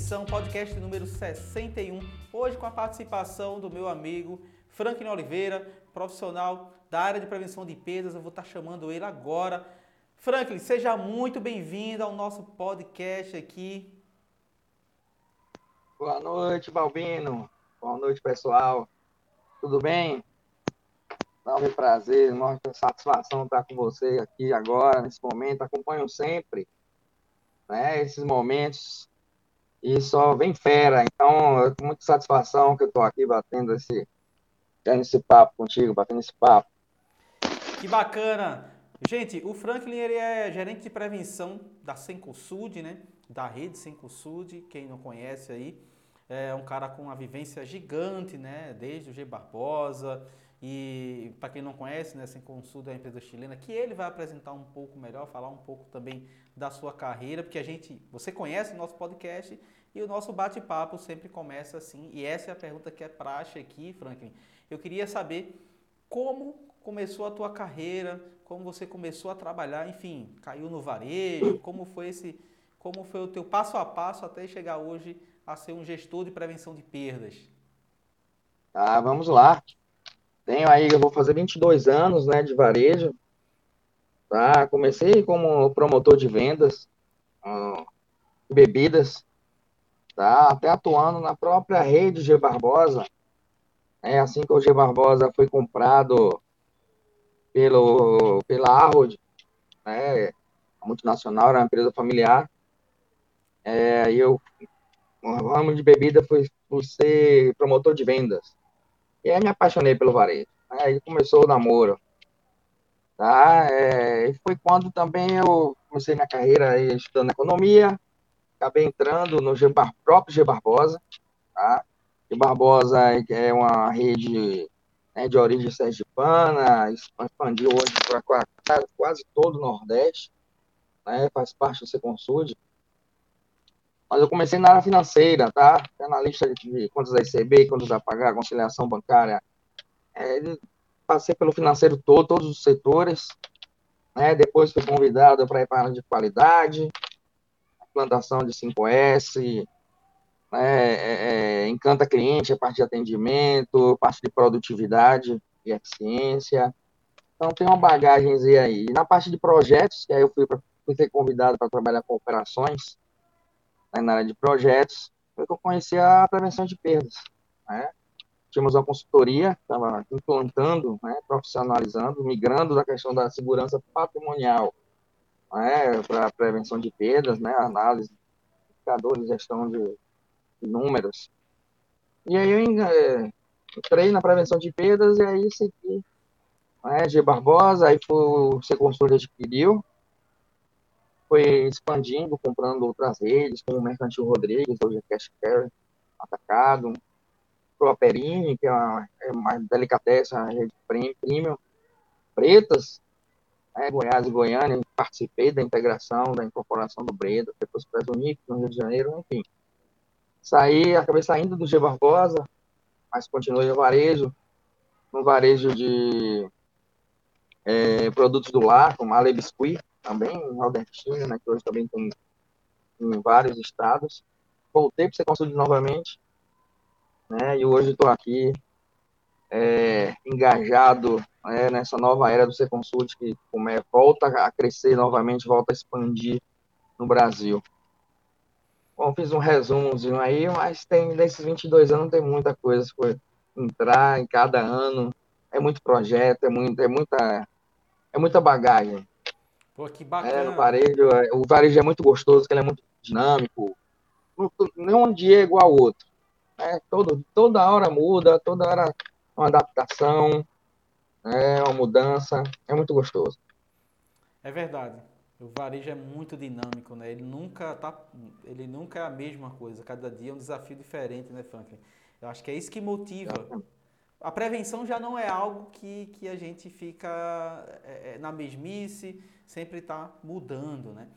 Prevenção, podcast número 61. Hoje com a participação do meu amigo Franklin Oliveira, profissional da área de prevenção de perdas. Eu vou estar chamando ele agora. Franklin, seja muito bem-vindo ao nosso podcast aqui. Boa noite, Balbino. Boa noite, pessoal. Tudo bem? Enorme prazer, enorme satisfação estar com você aqui agora, nesse momento. Acompanho sempre né, esses momentos e só vem fera. Então, com muita satisfação que eu estou aqui batendo esse, tendo esse papo contigo, batendo esse papo. Que bacana! Gente, o Franklin ele é gerente de prevenção da Sencosud, né? Da rede Sencosud, quem não conhece aí. É um cara com uma vivência gigante, né? Desde o G Barbosa, e para quem não conhece, né, Sem é uma empresa chilena, que ele vai apresentar um pouco melhor, falar um pouco também da sua carreira, porque a gente, você conhece o nosso podcast e o nosso bate-papo sempre começa assim. E essa é a pergunta que é praxe aqui, Franklin. Eu queria saber como começou a tua carreira, como você começou a trabalhar, enfim, caiu no varejo, como foi esse, como foi o teu passo a passo até chegar hoje a ser um gestor de prevenção de perdas. Ah, vamos lá. Tenho aí, eu vou fazer 22 anos, né, de varejo. Tá? Comecei como promotor de vendas, uh, bebidas, tá? Até atuando na própria rede G Barbosa. É assim que o G Barbosa foi comprado pelo pela Arrold, né? A multinacional, era uma empresa familiar. É, eu o ramo de bebida foi por ser promotor de vendas. E aí me apaixonei pelo varejo. Aí começou o namoro. Tá? É, foi quando também eu comecei minha carreira estudando economia, acabei entrando no G Bar, próprio G Barbosa. Tá? G Barbosa é uma rede né, de origem sergipana, expandiu hoje para quase todo o Nordeste, né, faz parte do Seconsud. Mas eu comecei na área financeira, tá? Analista de contas a receber, contas a pagar, conciliação bancária. É, passei pelo financeiro todo, todos os setores. Né? Depois fui convidado para ir para a área de qualidade, implantação de 5S, né? é, é, encanta cliente, a parte de atendimento, parte de produtividade e eficiência. Então tem uma bagagem aí. E na parte de projetos, que aí eu fui, pra, fui convidado para trabalhar com operações, né, na área de projetos, foi que eu conheci a prevenção de perdas. Né? Tínhamos uma consultoria, estava implantando, né, profissionalizando, migrando da questão da segurança patrimonial né, para prevenção de perdas, né, análise, indicadores, gestão de, de números. E aí eu é, entrei na prevenção de perdas e aí segui né, G Barbosa, aí foi, ser consultor adquiriu, foi expandindo, comprando outras redes, como o Mercantil Rodrigues, hoje é Cash Carry, Atacado, Properini, que é uma, é uma delicatessen, uma rede premium, Pretas, né, Goiás e Goiânia, participei da integração, da incorporação do Breda, depois para Unic, no Rio de Janeiro, enfim. Saí, acabei saindo do G Barbosa, mas continuei no varejo, no varejo de é, produtos do lar, como Ale Biscuit, também em nordestina, né, que hoje também tem em vários estados. Voltei para ser consultor novamente, né, e hoje estou aqui é, engajado né, nessa nova era do Seconsult, que como é, volta a crescer novamente, volta a expandir no Brasil. Bom, fiz um resumozinho aí, mas tem nesses 22 anos tem muita coisa por entrar em cada ano, é muito projeto, é, muito, é, muita, é muita bagagem. Pô, que bacana. É, o, varejo, é, o varejo é muito gostoso, que ele é muito dinâmico. Nenhum dia é igual ao outro. Né? Todo, toda hora muda, toda hora uma adaptação, é uma mudança. É muito gostoso. É verdade. O varejo é muito dinâmico, né? Ele nunca tá, ele nunca é a mesma coisa. Cada dia é um desafio diferente, né, Franklin? Eu acho que é isso que motiva. A prevenção já não é algo que, que a gente fica é, é na mesmice, sempre está mudando, né?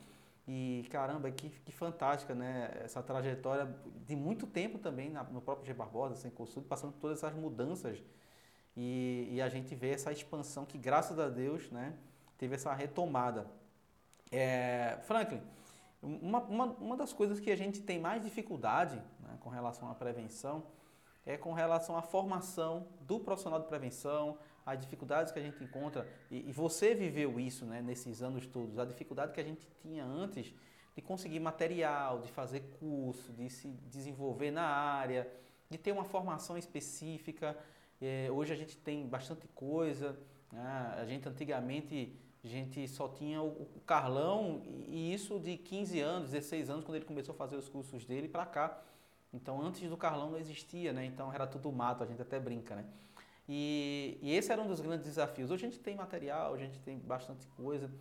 E caramba, que, que fantástica, né? Essa trajetória de muito tempo também na, no próprio G Barbosa, sem consulta, passando por todas essas mudanças. E, e, a gente vê essa expansão que, graças a Deus, né, teve essa retomada. É, Franklin, uma, uma, uma das coisas que a gente tem mais dificuldade né, com relação à prevenção é com relação à formação do profissional de prevenção, as dificuldades que a gente encontra, e, e você viveu isso né, nesses anos todos, a dificuldade que a gente tinha antes de conseguir material, de fazer curso, de se desenvolver na área, de ter uma formação específica. É, hoje a gente tem bastante coisa. Né? A gente antigamente a gente só tinha o, o Carlão e isso de 15 anos, 16 anos, quando ele começou a fazer os cursos dele para cá. Então, antes do Carlão não existia, né? Então, era tudo mato, a gente até brinca, né? E, e, esse era um dos grandes desafios. Hoje a gente tem material, a gente tem bastante coisa,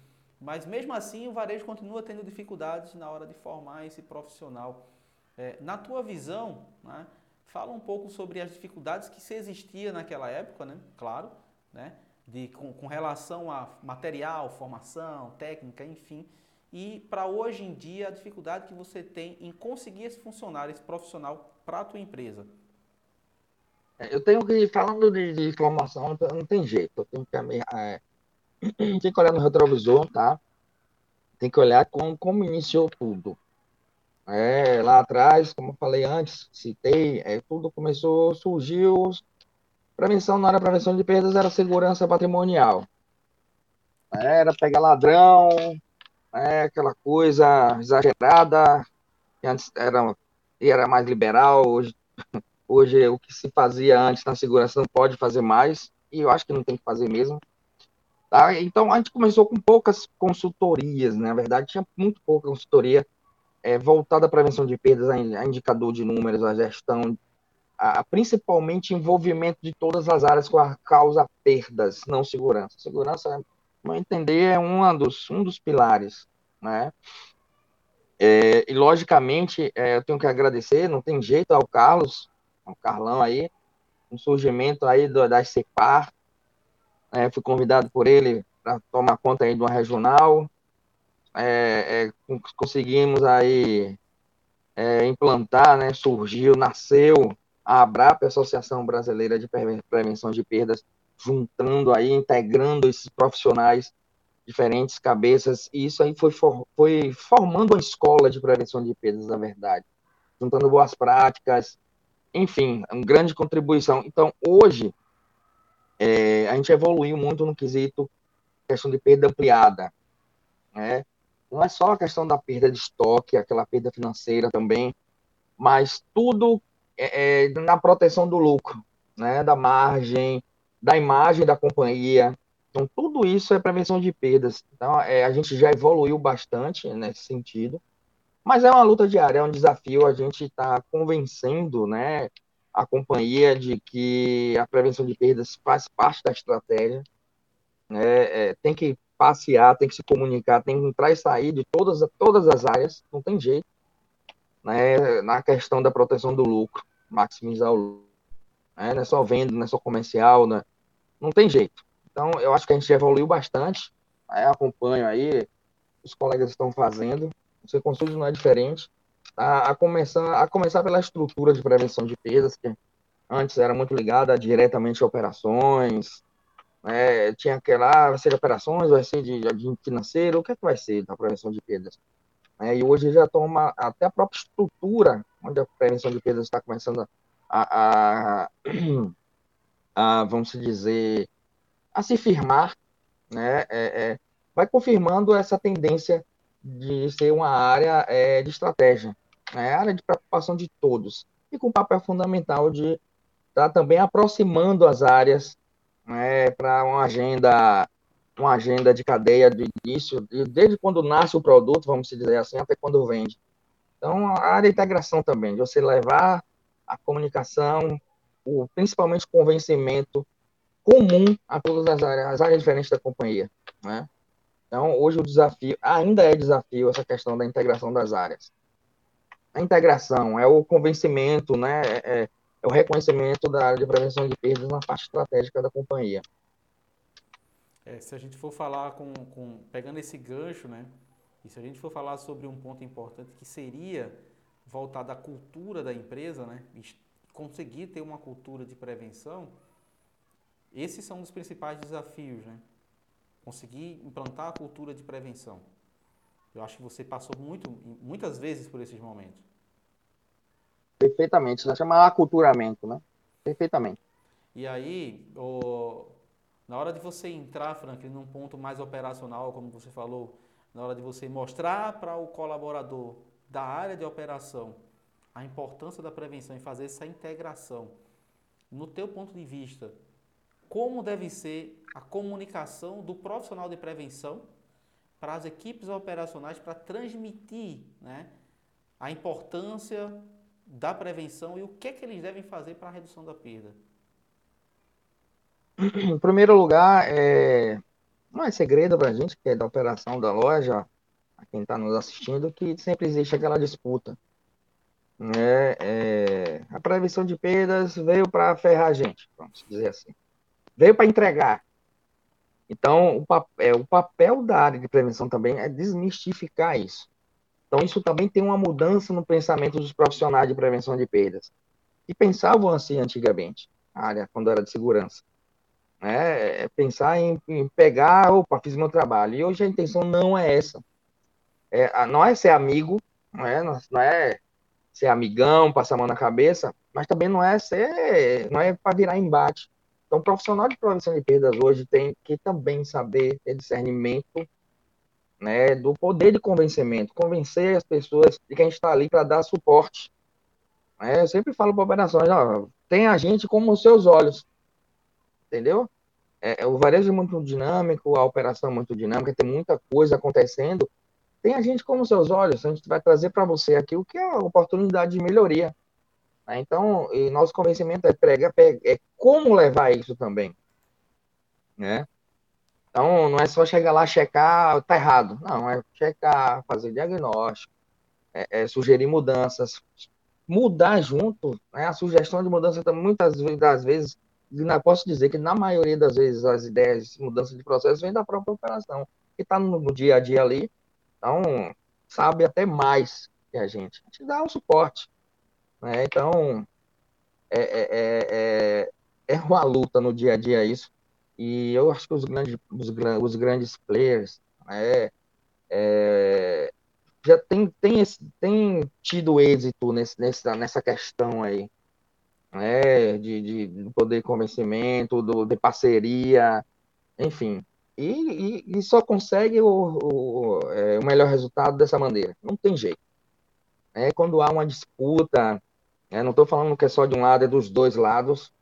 mas mesmo assim o varejo continua tendo dificuldades na hora de formar esse profissional. É, na tua visão, né, fala um pouco sobre as dificuldades que se existia naquela época, né? Claro, né? de, com, com relação a material, formação, técnica, enfim, e para hoje em dia a dificuldade que você tem em conseguir esse funcionário, esse profissional para a tua empresa. É, eu tenho que, falando de, de formação, não tem jeito, eu tenho que, é, tem que olhar no retrovisor, tá? Tem que olhar como, como iniciou tudo. É, lá atrás, como eu falei antes, citei, é, tudo começou, surgiu Prevenção não era prevenção de perdas, era segurança patrimonial. Era pegar ladrão, é, aquela coisa exagerada, que antes era, era mais liberal, hoje, hoje o que se fazia antes na segurança não pode fazer mais, e eu acho que não tem que fazer mesmo. Tá? Então a gente começou com poucas consultorias, né? na verdade tinha muito pouca consultoria é, voltada à prevenção de perdas, a indicador de números, a gestão a, principalmente envolvimento de todas as áreas com a causa perdas, não segurança. Segurança, não entender, é um dos, um dos pilares, né? É, e, logicamente, é, eu tenho que agradecer, não tem jeito, ao Carlos, ao Carlão aí, um surgimento aí do, da CEPAR, é, fui convidado por ele para tomar conta aí de uma regional, é, é, conseguimos aí é, implantar, né, surgiu, nasceu a ABRAP, Associação Brasileira de Prevenção de Perdas, juntando aí, integrando esses profissionais, diferentes cabeças, e isso aí foi, for, foi formando uma escola de prevenção de perdas, na verdade, juntando boas práticas, enfim, uma grande contribuição. Então, hoje, é, a gente evoluiu muito no quesito questão de perda ampliada, né? Não é só a questão da perda de estoque, aquela perda financeira também, mas tudo é, é, na proteção do lucro, né, da margem, da imagem da companhia. Então, tudo isso é prevenção de perdas. Então, é, a gente já evoluiu bastante nesse sentido, mas é uma luta diária, é um desafio. A gente está convencendo né, a companhia de que a prevenção de perdas faz parte da estratégia. Né, é, tem que passear, tem que se comunicar, tem que entrar e sair de todas, todas as áreas, não tem jeito né, na questão da proteção do lucro, maximizar o lucro. Né, não é só venda, não é só comercial, né, não tem jeito. Então, eu acho que a gente evoluiu bastante, né, acompanho aí, os colegas estão fazendo, consulto não é diferente, tá, a, começar, a começar pela estrutura de prevenção de perdas, que antes era muito ligada diretamente a operações, né, tinha aquela, ah, vai ser de operações, vai ser de, de financeiro, o que, é que vai ser da prevenção de perdas? Né? E hoje já toma até a própria estrutura, onde a prevenção de perdas está começando a, a, a, vamos dizer, a se firmar, né? É, é, vai confirmando essa tendência de ser uma área é, de estratégia, né? área de preocupação de todos, e com papel fundamental de estar tá também aproximando as áreas né, para uma agenda uma agenda de cadeia de início, desde quando nasce o produto, vamos dizer assim, até quando vende. Então, a área de integração também, de você levar a comunicação, o, principalmente o convencimento comum a todas as áreas, as áreas diferentes da companhia, né? Então, hoje o desafio, ainda é desafio essa questão da integração das áreas. A integração é o convencimento, né? É, é, é o reconhecimento da área de prevenção de perdas na parte estratégica da companhia. É, se a gente for falar com, com, pegando esse gancho, né? E se a gente for falar sobre um ponto importante que seria voltado à cultura da empresa, né? Conseguir ter uma cultura de prevenção, esses são os principais desafios, né? Conseguir implantar a cultura de prevenção. Eu acho que você passou muito, muitas vezes por esses momentos. Perfeitamente. Isso chama aculturamento, né? Perfeitamente. E aí, o, na hora de você entrar, Franklin, num ponto mais operacional, como você falou, na hora de você mostrar para o colaborador da área de operação a importância da prevenção e fazer essa integração, no teu ponto de vista, como deve ser a comunicação do profissional de prevenção para as equipes operacionais para transmitir né, a importância da prevenção e o que, é que eles devem fazer para a redução da perda? Em primeiro lugar, é... não é segredo para a gente que é da operação da loja, a quem está nos assistindo, que sempre existe aquela disputa. Né? É... A prevenção de perdas veio para ferrar a gente, vamos dizer assim. Veio para entregar. Então, o, é, o papel da área de prevenção também é desmistificar isso. Então, isso também tem uma mudança no pensamento dos profissionais de prevenção de perdas, que pensavam assim antigamente, a área, quando era de segurança. Né? É pensar em, em, pegar, opa, fiz meu trabalho. E hoje a intenção não é essa. É, não é ser amigo, não é, não é ser amigão, passar a mão na cabeça, mas também não é ser, não é para virar embate. Então, o profissional de prevenção de perdas hoje tem que também saber ter discernimento né, do poder de convencimento, convencer as pessoas de que a gente está ali para dar suporte. É, eu sempre falo para operações, ó, tem a gente como os seus olhos, entendeu? É, é, o varejo é muito dinâmico, a operação é muito dinâmica, tem muita coisa acontecendo. Tem a gente como seus olhos, a gente vai trazer para você aqui o que é a oportunidade de melhoria. Né? Então, nosso convencimento é pregar, é como levar isso também, né? Então, não é só chegar lá, checar, tá errado. Não, é checar, fazer diagnóstico, é, é sugerir mudanças, mudar junto, né? A sugestão de mudança, muitas das vezes, posso dizer que na maioria das vezes as ideias de mudança de processo vêm da própria operação, que está no, dia a dia ali, então sabe até mais que a gente. A gente dá um suporte. Né? Então, é, é, é, é uma luta no dia a dia isso. E eu acho que os grandes, os, os grandes players né, é, já tem, tem, esse, tem tido êxito nesse, nessa, nessa questão aí, né, de, de poder de convencimento, do, de parceria, enfim. E, e, e só consegue o, o, é, o, melhor resultado dessa maneira. Não tem jeito. É, quando há uma disputa, é, não estou falando que é só de um lado, é dos dois lados,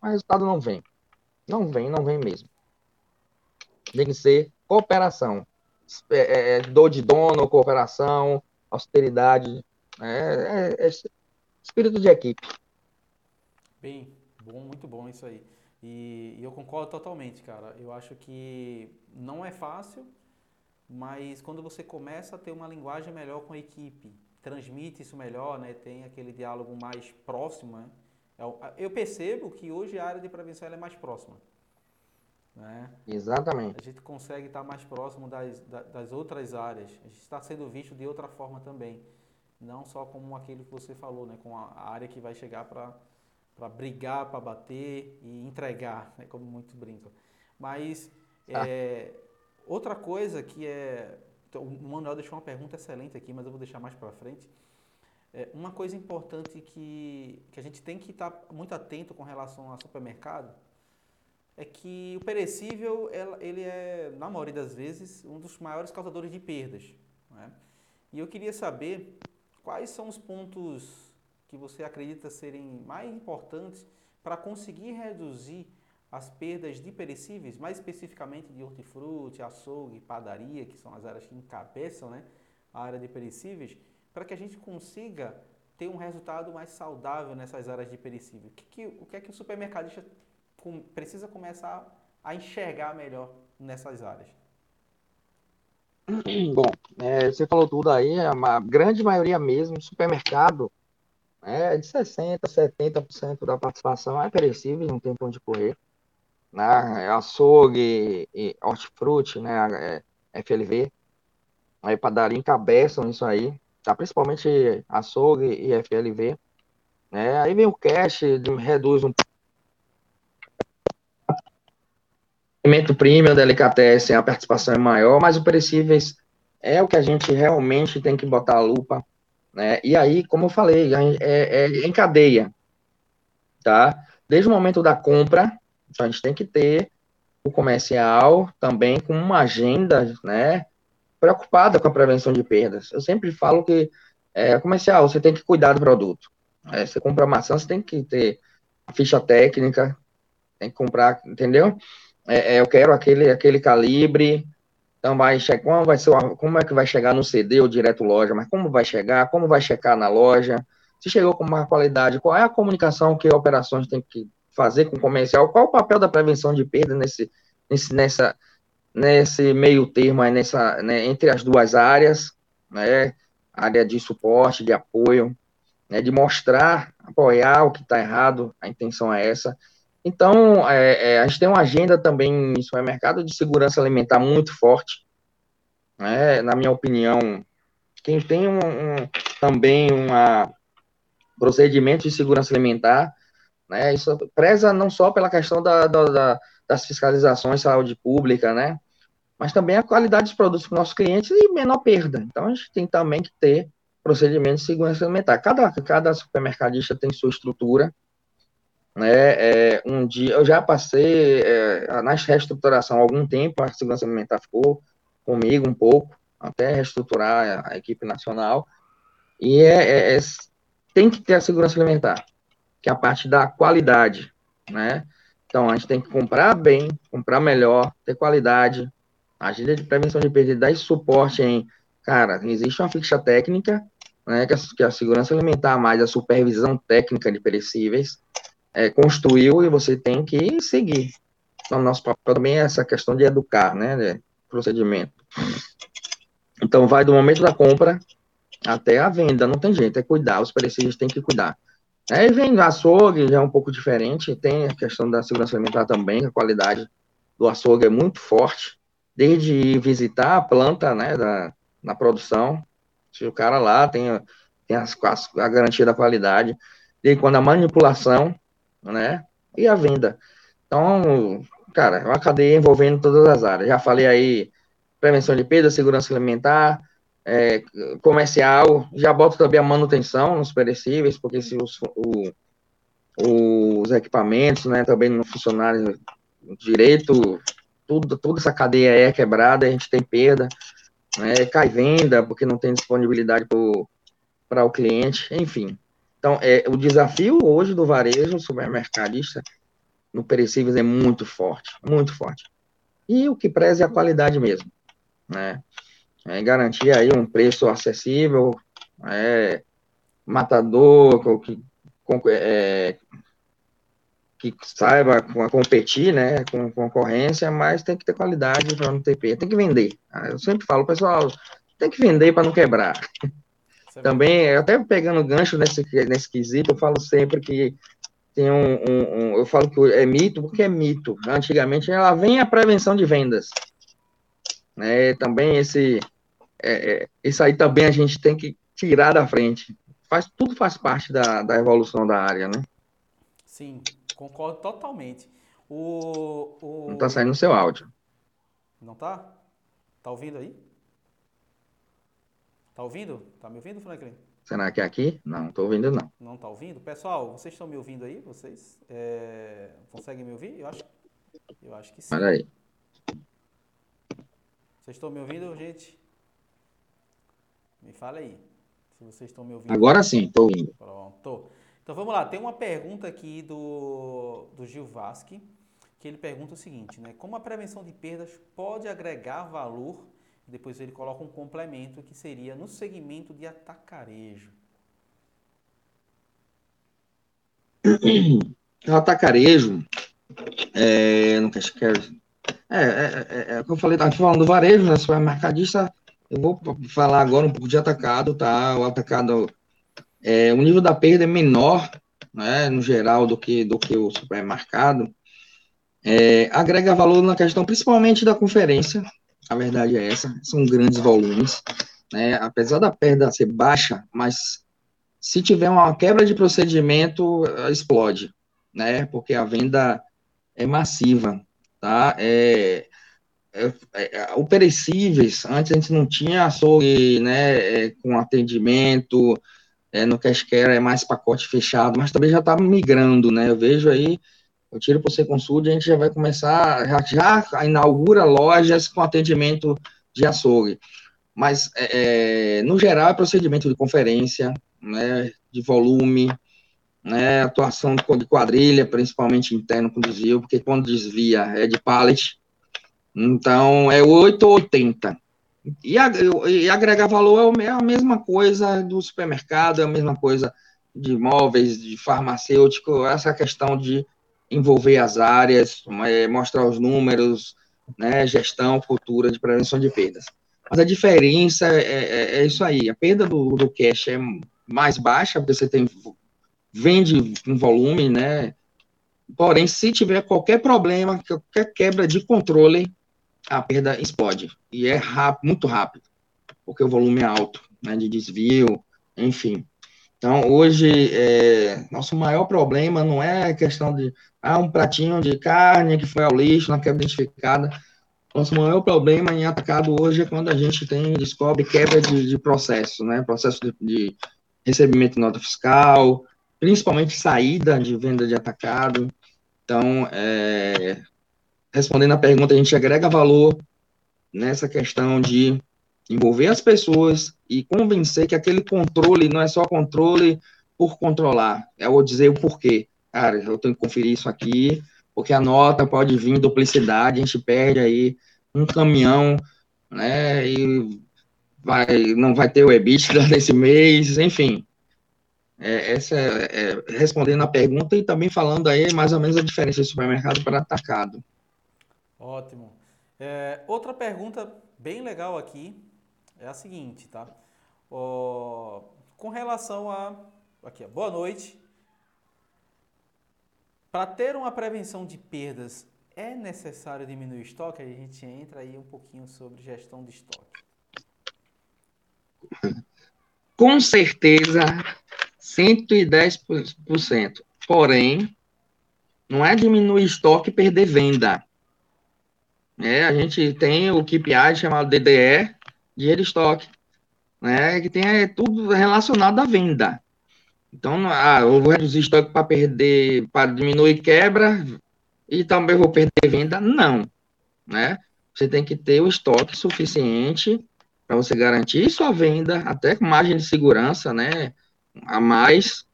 o resultado não vem. Não vem, não vem mesmo. Tem que ser cooperação. É, é, é dor de dono, cooperação, austeridade. É, é, é, espírito de equipe. Bem, bom, muito bom isso aí. E, e eu concordo totalmente, cara. Eu acho que não é fácil, mas quando você começa a ter uma linguagem melhor com a equipe, transmite isso melhor, né? Tem aquele diálogo mais próximo, né? É eu percebo que hoje a área de prevenção é mais próxima. Né? Exatamente. A gente consegue estar mais próximo das, das outras áreas. A gente está sendo visto de outra forma também. Não só como aquilo que você falou, né? com a área que vai chegar para brigar, para bater e entregar, né? como muitos brincam. Mas ah. é, outra coisa que é. O Manuel deixou uma pergunta excelente aqui, mas eu vou deixar mais para frente é, uma coisa importante que, que a gente tem que estar tá muito atento com relação ao supermercado é que o perecível ele é, na maioria das vezes, um dos maiores causadores de perdas. Né? E eu queria saber quais são os pontos que você acredita serem mais importantes para conseguir reduzir as perdas de perecíveis, mais especificamente de hortifruti, açougue, padaria, que são as áreas que encabeçam né, a área de perecíveis, para que a gente consiga ter um resultado mais saudável nessas áreas de perecível? O que, que, o que é que o supermercadista com, precisa começar a enxergar melhor nessas áreas? Bom, é, você falou tudo aí, a grande maioria mesmo, supermercado, é de 60%, 70% da participação é perecível, não tem ponto de correr. Né? É açougue, hortifruti, né? É FLV, aí padaria encabeçam isso aí tá? principalmente açougue e FLV. Né? Aí vem o cash, reduz um alimento premium, delicatessen, a participação é maior, mas o perecíveis é o que a gente realmente tem que botar a lupa, né? E aí, como eu falei, é, é em cadeia, tá? Desde o momento da compra, a gente tem que ter o comercial também com uma agenda, né? Preocupada com a prevenção de perdas. Eu sempre falo que é, comercial, você tem que cuidar do produto. É, você compra maçã, você tem que ter ficha técnica, tem que comprar, entendeu? É, é, eu quero aquele, aquele calibre, então vai chegar, como vai ser, como é que vai chegar no CD ou direto loja, mas como vai chegar, como vai checar na loja, se chegou com uma qualidade, qual é a comunicação que operações tem que fazer com o comercial, qual o papel da prevenção de perda nesse, nesse, nessa, nesse meio termo aí, nessa, né, entre as duas áreas, né, área de suporte, de apoio, né, de mostrar, apoiar o que está errado, a intenção é essa. Então, é, é, a gente tem uma agenda também no supermercado de segurança alimentar muito forte, né, na minha opinião, quem tem um, um, também uma procedimento de segurança alimentar, né, isso preza não só pela questão da, da, da das fiscalizações de saúde pública, né, mas também a qualidade dos produtos para os nossos clientes e menor perda. Então, a gente tem também que ter procedimentos de segurança alimentar. Cada, cada supermercadista tem sua estrutura. Né? É, um dia, eu já passei é, na reestruturação há algum tempo, a segurança alimentar ficou comigo um pouco, até reestruturar a, a equipe nacional. E é, é, é, tem que ter a segurança alimentar, que é a parte da qualidade, né? Então, a gente tem que comprar bem, comprar melhor, ter qualidade. Agenda de prevenção de perda dá suporte em, cara, existe uma ficha técnica, né, que, a, que a segurança alimentar mais a supervisão técnica de perecíveis é, construiu e você tem que seguir. Então, nosso papel também é essa questão de educar, né, de procedimento. Então, vai do momento da compra até a venda, não tem jeito, é cuidar, os perecíveis têm que cuidar. Aí vem o açougue, já é um pouco diferente, tem a questão da segurança alimentar também, a qualidade do açougue é muito forte, desde visitar a planta, né, da, na produção, se o cara lá tem, tem as, a garantia da qualidade, e quando a manipulação, né, e a venda. Então, cara, é uma cadeia envolvendo todas as áreas. Já falei aí, prevenção de perda, segurança alimentar, é, comercial, já boto também a manutenção nos perecíveis, porque se os, o, os equipamentos, né, também não funcionarem direito, tudo, toda essa cadeia é quebrada, a gente tem perda né, cai venda porque não tem disponibilidade para o cliente, enfim. Então, é, o desafio hoje do varejo supermercadista no perecíveis é muito forte, muito forte. E o que preza é a qualidade mesmo, né? É garantir aí um preço acessível, é, matador, que, é, que saiba competir, né, com concorrência, mas tem que ter qualidade para não ter perda, tem que vender. Ah, eu sempre falo, pessoal, tem que vender para não quebrar. É Também, até pegando gancho nesse, nesse quesito, eu falo sempre que tem um, um, um, eu falo que é mito, porque é mito. Antigamente ela vem a prevenção de vendas. Né, também esse, é, é, isso aí também a gente tem que tirar da frente. Faz, tudo faz parte da, da evolução da área, né? Sim, Concordo totalmente. O, o... Não tá saindo o seu áudio. Não tá? Tá ouvindo aí? Tá ouvindo? Tá me ouvindo, Franklin? Será que é aqui? Não, tô ouvindo não. Não tá ouvindo? Pessoal, vocês estão me ouvindo aí? Vocês é... conseguem me ouvir? Eu acho, eu acho que sim. Olha aí. Vocês estão me ouvindo, gente? Me fala aí. Se vocês estão me ouvindo. Agora sim, tô ouvindo. Pronto. Então vamos lá, tem uma pergunta aqui do, do Gil Vasque, que ele pergunta o seguinte, né? Como a prevenção de perdas pode agregar valor? Depois ele coloca um complemento que seria no segmento de atacarejo. O atacarejo, é, não quero, é, é, é, é, como eu falei, estava falando do varejo, né, supermercadista, eu vou falar agora um pouco de atacado, tá? O atacado é, o nível da perda é menor, né, no geral, do que, do que o supermercado, é, agrega valor na questão principalmente da conferência, a verdade é essa, são grandes volumes, né, apesar da perda ser baixa, mas se tiver uma quebra de procedimento, explode, né, porque a venda é massiva, tá, é, é, é, o perecíveis, antes a gente não tinha açougue, né, é, com atendimento, é, no cash care é mais pacote fechado, mas também já está migrando, né, eu vejo aí, eu tiro para você consulta, a gente já vai começar, já, já inaugura lojas com atendimento de açougue, mas, é, é, no geral, é procedimento de conferência, né, de volume, né, atuação de quadrilha, principalmente interno com desvio, porque quando desvia é de pallet, então é 8 ou 80. E, e agregar valor é a mesma coisa do supermercado, é a mesma coisa de imóveis, de farmacêutico, essa questão de envolver as áreas, é, mostrar os números, né, gestão, cultura de prevenção de perdas. Mas a diferença é, é, é isso aí, a perda do, do cash é mais baixa, porque você tem vende um volume, né? Porém, se tiver qualquer problema, qualquer quebra de controle, a perda explode. E é rápido, muito rápido, porque o volume é alto, né? De desvio, enfim. Então, hoje, é, nosso maior problema não é a questão de ah, um pratinho de carne que foi ao lixo, não quebra identificada. Nosso maior problema em atacado hoje é quando a gente tem, descobre quebra de, de processo, né? Processo de, de recebimento de nota fiscal, principalmente saída de venda de atacado. Então, é, respondendo a pergunta, a gente agrega valor nessa questão de envolver as pessoas e convencer que aquele controle não é só controle por controlar, é o dizer o porquê. Cara, eu tenho que conferir isso aqui, porque a nota pode vir duplicidade, a gente perde aí um caminhão, né, e vai, não vai ter o EBITDA desse mês, enfim. É, essa é, é, respondendo a pergunta e também falando aí mais ou menos a diferença de supermercado para atacado. Ótimo. É, outra pergunta bem legal aqui é a seguinte, tá? Com relação a. Aqui, ó, boa noite. Para ter uma prevenção de perdas, é necessário diminuir o estoque? A gente entra aí um pouquinho sobre gestão de estoque. Com certeza 110%. Porém, não é diminuir estoque e perder venda. É, a gente tem o KPI chamado DDE, dinheiro estoque, né, que tem é, tudo relacionado à venda. Então, ah, eu vou reduzir estoque para perder, para diminuir quebra e também vou perder venda? Não, né? Você tem que ter o estoque suficiente para você garantir sua venda, até com margem de segurança, né? a mais,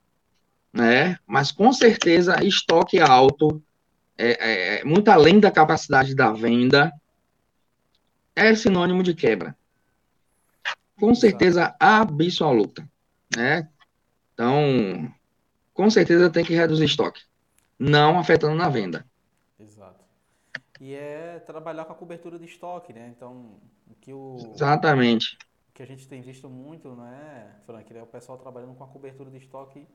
né? Mas com certeza estoque alto, é, é, é, muito além da capacidade da venda, é sinônimo de quebra. Com certeza absoluta, né? Então, com certeza tem que reduzir estoque, não afetando na venda. Exato. E é trabalhar com a cobertura de estoque, né? Então, o que o Exatamente que a gente tem visto muito, né, Frank, é o pessoal trabalhando com a cobertura de estoque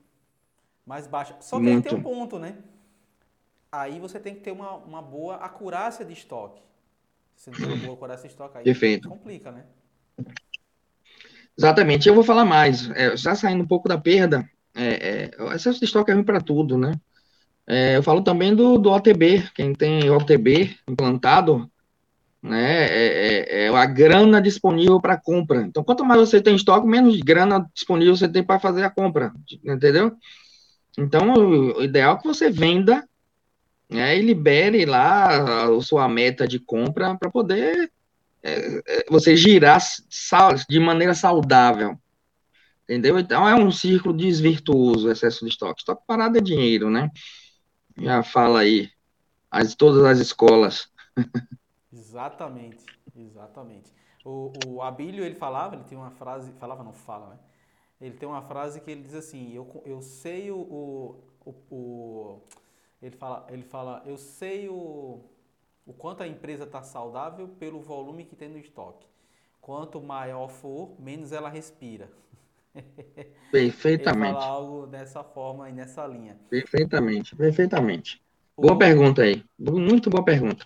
mais baixa. Só que muito. aí tem um ponto, né? Aí você tem que ter uma, uma boa acurácia de estoque. Se não tem uma boa acurácia de estoque, aí Perfeito. complica, né? Exatamente. Eu vou falar mais. É, já saindo um pouco da perda, é, é, o excesso de estoque é ruim para tudo, né? É, eu falo também do, do OTB. Quem tem OTB implantado, né, é, é, é a grana disponível para compra. Então, quanto mais você tem estoque, menos grana disponível você tem para fazer a compra, entendeu? Então, o ideal é que você venda né, e libere lá a, a sua meta de compra para poder é, é, você girar de maneira saudável. Entendeu? Então, é um círculo desvirtuoso o excesso de estoque. Estoque parado é dinheiro, né? Já fala aí, as, todas as escolas. Exatamente, exatamente. O, o Abílio, ele falava, ele tem uma frase, falava não, fala, né? Ele tem uma frase que ele diz assim, eu, eu sei o, o, o ele fala, ele fala, eu sei o, o quanto a empresa está saudável pelo volume que tem no estoque. Quanto maior for, menos ela respira. Perfeitamente. Ele fala algo dessa forma e nessa linha. Perfeitamente, perfeitamente. Boa o... pergunta aí. Muito boa pergunta.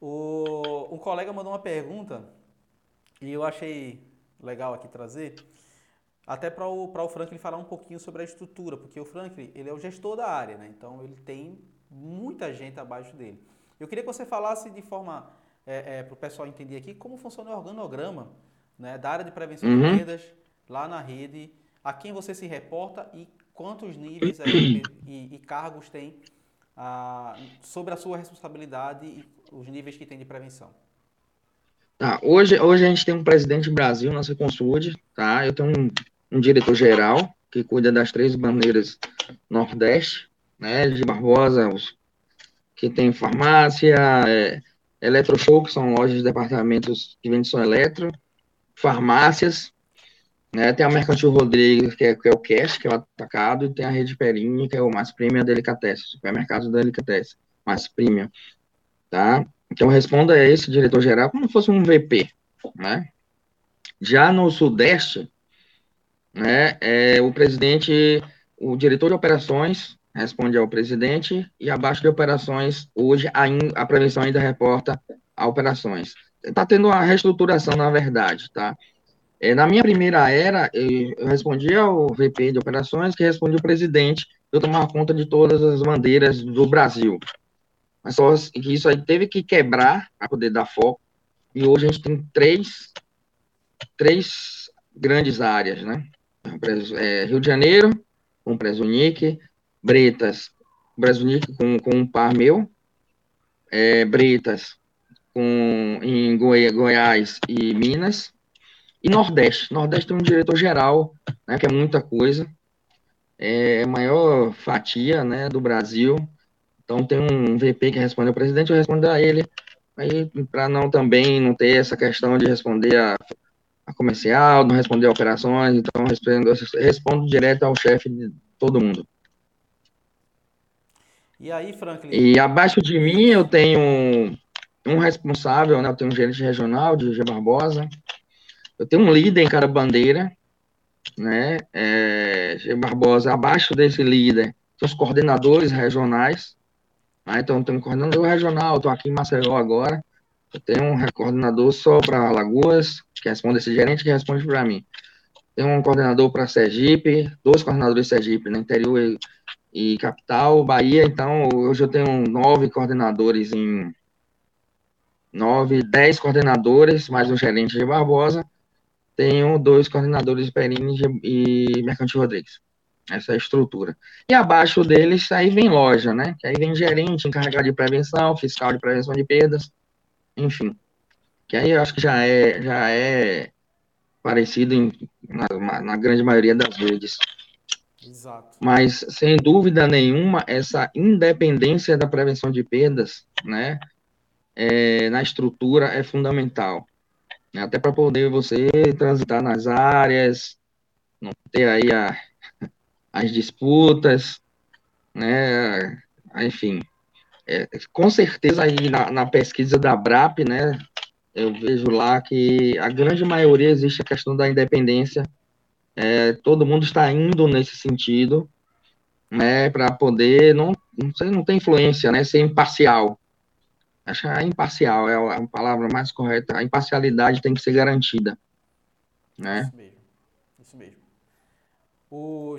O, um colega mandou uma pergunta e eu achei legal aqui trazer, até para o, o Franklin falar um pouquinho sobre a estrutura, porque o Franklin ele é o gestor da área, né? então ele tem muita gente abaixo dele. Eu queria que você falasse de forma é, é, para o pessoal entender aqui como funciona o organograma né, da área de prevenção uhum. de perdas lá na rede, a quem você se reporta e quantos níveis aí, e, e, cargos tem ah, sobre a sua responsabilidade e os níveis que tem de prevenção. Tá, hoje, hoje a gente tem um presidente do Brasil, nossa Consulde, tá? Eu tenho um, um diretor-geral que cuida das três bandeiras Nordeste, né? De Barbosa, os, que tem farmácia, é, Eletroshow, que são lojas de departamentos que vendem eletro, farmácias, né? Tem a Mercantil Rodrigues, que é, que é o Cash, que é o atacado, e tem a Rede Perini, que é o mais premium Delicatessen, supermercado Delicatessen, mais premium, tá? Então, responda a esse diretor-geral como se fosse um VP, né? Já no Sudeste, né, é o presidente, o diretor de operações responde ao presidente e abaixo de operações, hoje a, in, a prevenção ainda reporta a operações. Está tendo uma reestruturação, na verdade, tá? É, na minha primeira era, eu, eu respondia ao VP de operações, que respondia o presidente, eu tomava conta de todas as bandeiras do Brasil. Mas só que isso aí teve que quebrar para poder dar foco, e hoje a gente tem três, três grandes áreas, né? É, Rio de Janeiro, com Presunic, Bretas, Presunic com, com um par meu, é, Bretas com, em Goi Goiás e Minas, e Nordeste. Nordeste tem um diretor-geral, né, que é muita coisa, é a maior fatia né, do Brasil. Então tem um VP que responde ao presidente, eu respondo a ele, aí para não também não ter essa questão de responder a, a comercial, não responder a operações, então respondo, respondo direto ao chefe de todo mundo. E aí, Franklin? E abaixo de mim eu tenho um responsável, né? Eu tenho um gerente regional de G Barbosa, eu tenho um líder em cada bandeira, né? É, Barbosa, abaixo desse líder, são os coordenadores regionais. Né? Então, tem um coordenador regional, estou aqui em Maceió agora. Eu tenho um coordenador só para Alagoas, que responde esse gerente que responde para mim. Tem um coordenador para Sergipe, dois coordenadores de Sergipe, no né? interior e, e, capital, Bahia. Então, hoje eu tenho nove coordenadores em. Nove, dez coordenadores, mais um gerente de Barbosa tenho dois coordenadores de Perini e Mercantil Rodrigues. Essa é estrutura. E abaixo deles, aí vem loja, né? Que aí vem gerente, encarregado de prevenção, fiscal de prevenção de perdas, enfim. Que aí eu acho que já é, já é parecido em, na, na grande maioria das vezes. Exato. Mas, sem dúvida nenhuma, essa independência da prevenção de perdas, né? É, na estrutura é fundamental né? até para poder você transitar nas áreas, não ter aí a, as disputas, né? Enfim, é, com certeza aí na, na, pesquisa da BRAP, né? Eu vejo lá que a grande maioria existe a questão da independência. É, todo mundo está indo nesse sentido, né? Para poder não, não, sei, não ter influência, né? Ser imparcial. Acho que a imparcial é a palavra mais correta. A imparcialidade tem que ser garantida. Né? Isso mesmo. Isso mesmo. O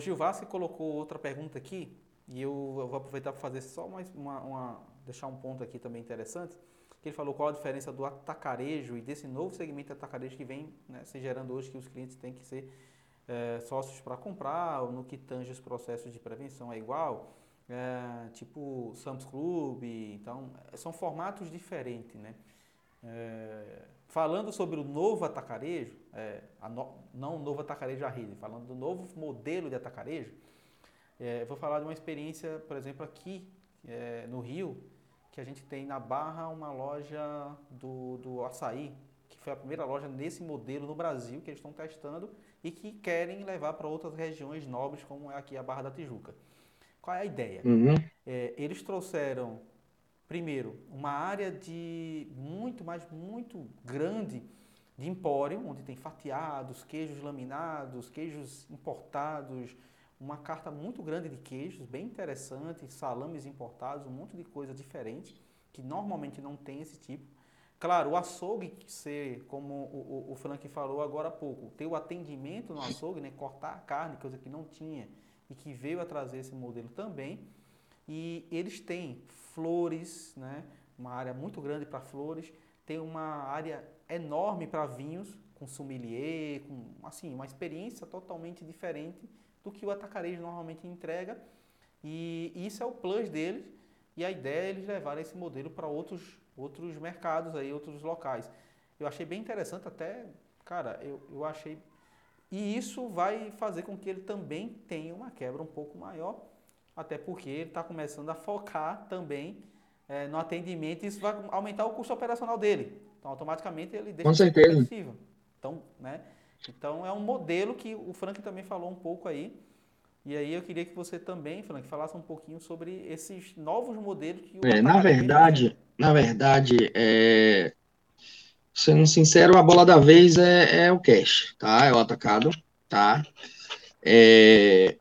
colocou outra pergunta aqui, e eu, eu vou aproveitar para fazer só mais uma, uma, deixar um ponto aqui também interessante, que ele falou qual a diferença do atacarejo e desse novo segmento de atacarejo que vem né, se gerando hoje, que os clientes têm que ser é, sócios para comprar, ou no que tange os processos de prevenção é igual é, tipo Sam's Club, então são formatos diferentes, né? É, falando sobre o novo atacarejo, no, não o novo atacarejo à rede, falando do novo modelo de atacarejo, vou falar de uma experiência, por exemplo, aqui no Rio, que a gente tem na Barra uma loja do, do açaí, que foi a primeira loja nesse modelo no Brasil que eles estão testando e que querem levar para outras regiões nobres, como é aqui a Barra da Tijuca. Qual é a ideia? Uhum. É, eles trouxeram, primeiro, uma área de muito, mas muito grande de empório, onde tem fatiados, queijos laminados, queijos importados, uma carta muito grande de queijos, bem interessante, salames importados, um monte de coisa diferente, que normalmente não tem esse tipo. Claro, o açougue ser, como o, o, o Frank falou agora há pouco, ter o atendimento no açougue, né, cortar a carne, coisa que não tinha e que veio a trazer esse modelo também. E eles têm flores, né? uma área muito grande para flores, tem uma área enorme para vinhos, com sommelier, com assim, uma experiência totalmente diferente do que o atacarejo normalmente entrega. E isso é o plus deles. E a ideia é eles levarem esse modelo para outros, outros mercados, aí, outros locais. Eu achei bem interessante, até, cara, eu, eu achei. E isso vai fazer com que ele também tenha uma quebra um pouco maior, até porque ele está começando a focar também é, no atendimento e isso vai aumentar o custo operacional dele. Então, automaticamente, ele deixa com certeza. Então, é um modelo que o Frank também falou um pouco aí. E aí eu queria que você também, Frank, falasse um pouquinho sobre esses novos modelos que o é, Na verdade, na verdade, é, sendo sincero, a bola da vez é, é, o cash, tá? É o atacado, tá? É,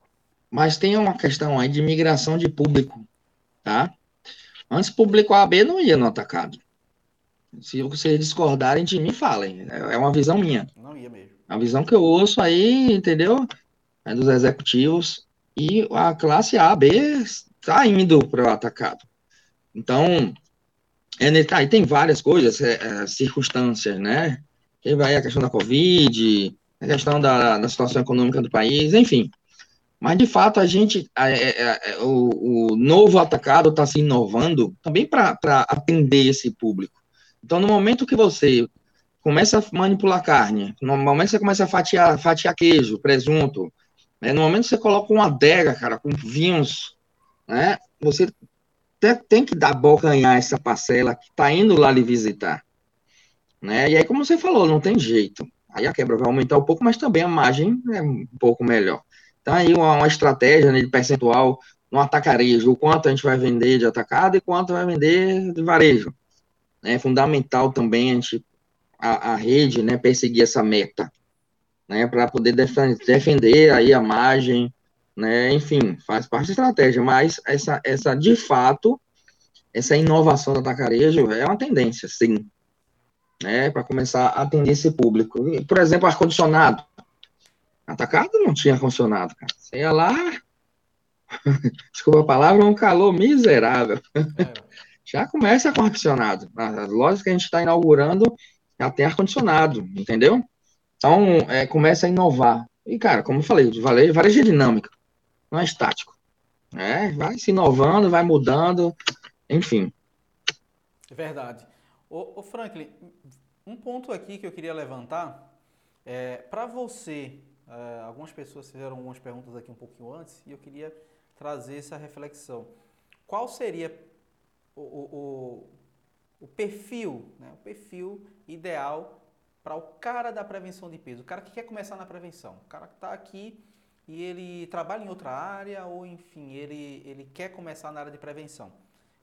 mas tem uma questão aí de migração de público, tá? Antes, público AB não ia no atacado. Se vocês discordarem de mim, falem. É uma visão minha. Não ia mesmo. A visão que eu ouço aí, entendeu? né, dos executivos, e a classe A, B está indo para o atacado. Então, é, tá, e tem várias coisas, é, é, circunstâncias, né? Que vai a questão da Covid, a questão da, da situação econômica do país, enfim. Mas, de fato, a gente, é, é, é, o, o, novo atacado está se inovando também para atender esse público. Então, no momento que você começa a manipular carne, no momento você começa a fatiar, fatiar queijo, presunto, né? No momento você coloca uma adega, cara, com vinhos, né? Você tem que dar bocanhar essa parcela que está indo lá lhe visitar. Né? E aí, como você falou, não tem jeito. Aí a quebra vai aumentar um pouco, mas também a margem é um pouco melhor. Então, aí uma, uma estratégia né, de percentual no atacarejo, o quanto a gente vai vender de atacado e quanto vai vender de varejo. É fundamental também a gente, a, a rede, né, perseguir essa meta né, para poder defender aí a margem, né, enfim, faz parte da estratégia, mas essa, essa, de fato, essa inovação do atacarejo é uma tendência, sim, né, para começar a atender esse público. Por exemplo, ar-condicionado. Atacado não tinha ar-condicionado, cara. Você ia lá, desculpa a palavra, um calor miserável. É. Já começa com ar-condicionado. As lojas que a gente está inaugurando já tem ar-condicionado, entendeu? Então, é, começa a inovar. E, cara, como eu falei, varejo é dinâmica, não é estático. É, vai se inovando, vai mudando, enfim. É verdade. Ô, ô Franklin, um ponto aqui que eu queria levantar é, para você, é, algumas pessoas fizeram algumas perguntas aqui um pouquinho antes e eu queria trazer essa reflexão. Qual seria o, o perfil, né, o perfil ideal para o cara da prevenção de peso, o cara que quer começar na prevenção, o cara que está aqui e ele trabalha em outra área ou, enfim, ele, ele quer começar na área de prevenção.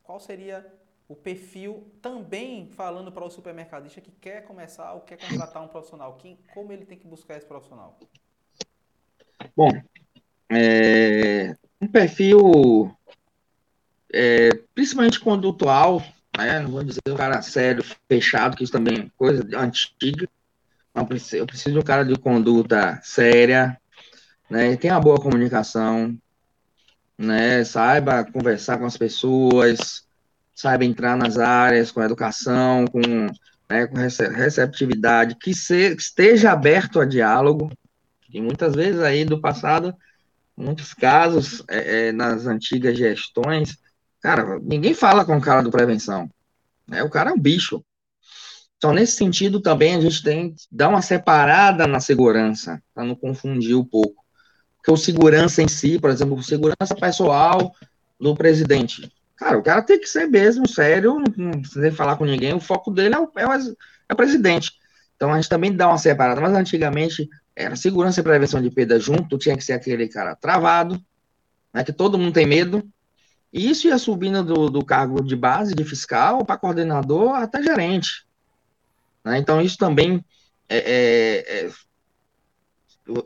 Qual seria o perfil também falando para o supermercadista que quer começar ou quer contratar um profissional? Quem, como ele tem que buscar esse profissional? Bom, é, um perfil é, principalmente condutual, né? Não vou dizer um cara sério, fechado, que isso também é coisa antiga. Preciso, eu preciso de um cara de conduta séria, né? Tenha uma boa comunicação, né? Saiba conversar com as pessoas, saiba entrar nas áreas com educação, com, né, com receptividade, que, se, que esteja aberto a diálogo. E muitas vezes aí do passado, muitos casos é, é, nas antigas gestões, Cara, ninguém fala com o cara do prevenção. Né? O cara é um bicho. Então, nesse sentido, também a gente tem que dar uma separada na segurança, para não confundir um pouco. Porque o segurança em si, por exemplo, o segurança pessoal do presidente. Cara, o cara tem que ser mesmo sério, não precisa falar com ninguém, o foco dele é o, é, o, é o presidente. Então, a gente também dá uma separada. Mas antigamente, era segurança e prevenção de perda junto, tinha que ser aquele cara travado, né, que todo mundo tem medo, isso ia subindo do, do cargo de base, de fiscal, para coordenador, até gerente. Né? Então, isso também é, é,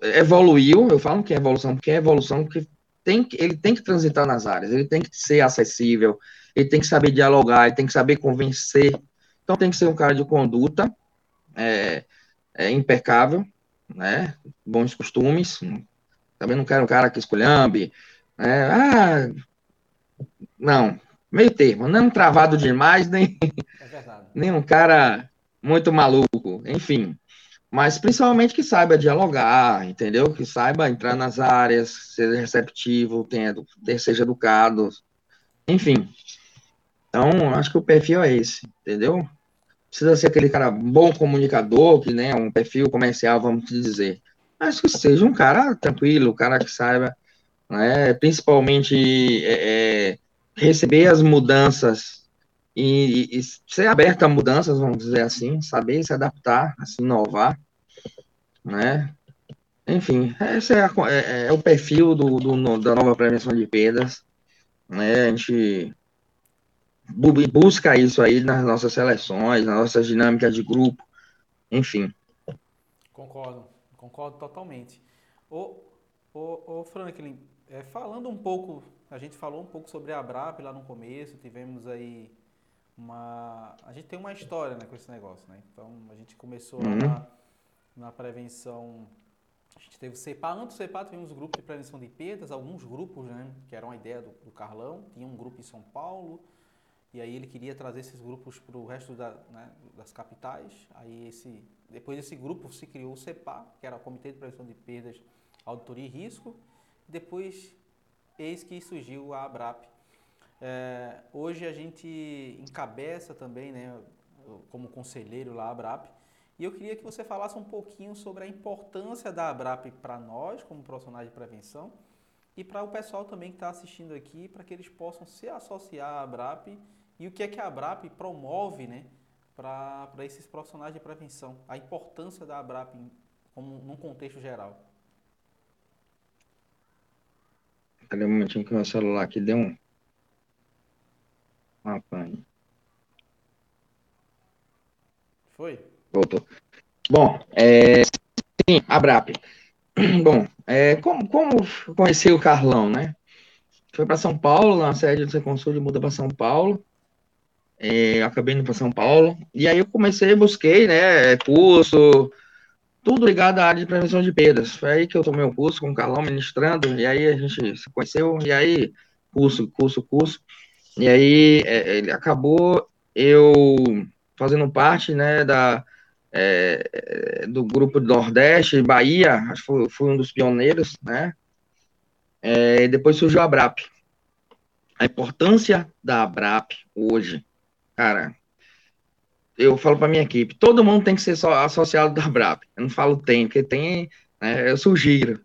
é, evoluiu. Eu falo que é evolução, porque é evolução, porque tem que, ele tem que transitar nas áreas, ele tem que ser acessível, ele tem que saber dialogar, ele tem que saber convencer. Então, tem que ser um cara de conduta é, é impecável, né? bons costumes. Também não quero um cara que esculhambe, né? ah, não, meio termo, não travado demais, nem, é nem um cara muito maluco, enfim. Mas principalmente que saiba dialogar, entendeu? Que saiba entrar nas áreas, ser receptivo, tenha, seja educado, enfim. Então, acho que o perfil é esse, entendeu? Precisa ser aquele cara bom comunicador, que né, um perfil comercial, vamos dizer. Mas que seja um cara tranquilo, um cara que saiba, né, principalmente é, é, receber as mudanças e, e, ser aberto a mudanças, vamos dizer assim, saber se adaptar, se inovar, né? Enfim, esse é, a, é, é o perfil do, do, da nova prevenção de perdas, né? A gente busca isso aí nas nossas seleções, nas nossas dinâmicas de grupo, enfim. Concordo, concordo totalmente. Ô, ô Franklin, é, falando um pouco, a gente falou um pouco sobre a ABRAP lá no começo, tivemos aí uma. A gente tem uma história né, com esse negócio, né? Então a gente começou uhum. na, na prevenção. A gente teve o CEPA, antes do CEPA tivemos grupos de prevenção de perdas, alguns grupos, né? Que eram a ideia do, do Carlão. Tinha um grupo em São Paulo, e aí ele queria trazer esses grupos para o resto da, né, das capitais. Aí esse, depois desse grupo se criou o CEPA, que era o Comitê de Prevenção de Perdas, Auditoria e Risco. Depois, eis que surgiu a ABRAP, é, hoje a gente encabeça também, né, como conselheiro lá, a ABRAP, e eu queria que você falasse um pouquinho sobre a importância da ABRAP para nós, como profissionais de prevenção, e para o pessoal também que está assistindo aqui, para que eles possam se associar à ABRAP e o que é que a ABRAP promove né, para esses profissionais de prevenção, a importância da ABRAP como, num contexto geral. Cadê um momentinho que o meu celular aqui deu um Apanhe. Foi? Voltou. Bom, é, sim, Abrap. Bom, é, como, como conheci o Carlão, né? Foi para São Paulo, na sede do Seconsul, muda para São Paulo. É, acabei indo para São Paulo. E aí eu comecei, busquei, né, curso, tudo ligado à área de prevenção de perdas. Foi aí que eu tomei um curso com o Carlão ministrando, e aí a gente se conheceu, e aí curso, curso, curso. E aí é, ele acabou eu fazendo parte, né, da, é, do grupo do Nordeste, Bahia, acho que fui, fui um dos pioneiros, né, é, depois surgiu a ABRAP. A importância da ABRAP hoje, cara, eu falo para minha equipe, todo mundo tem que ser só associado da ABRAP. Eu não falo tem, porque tem, né, eu sugiro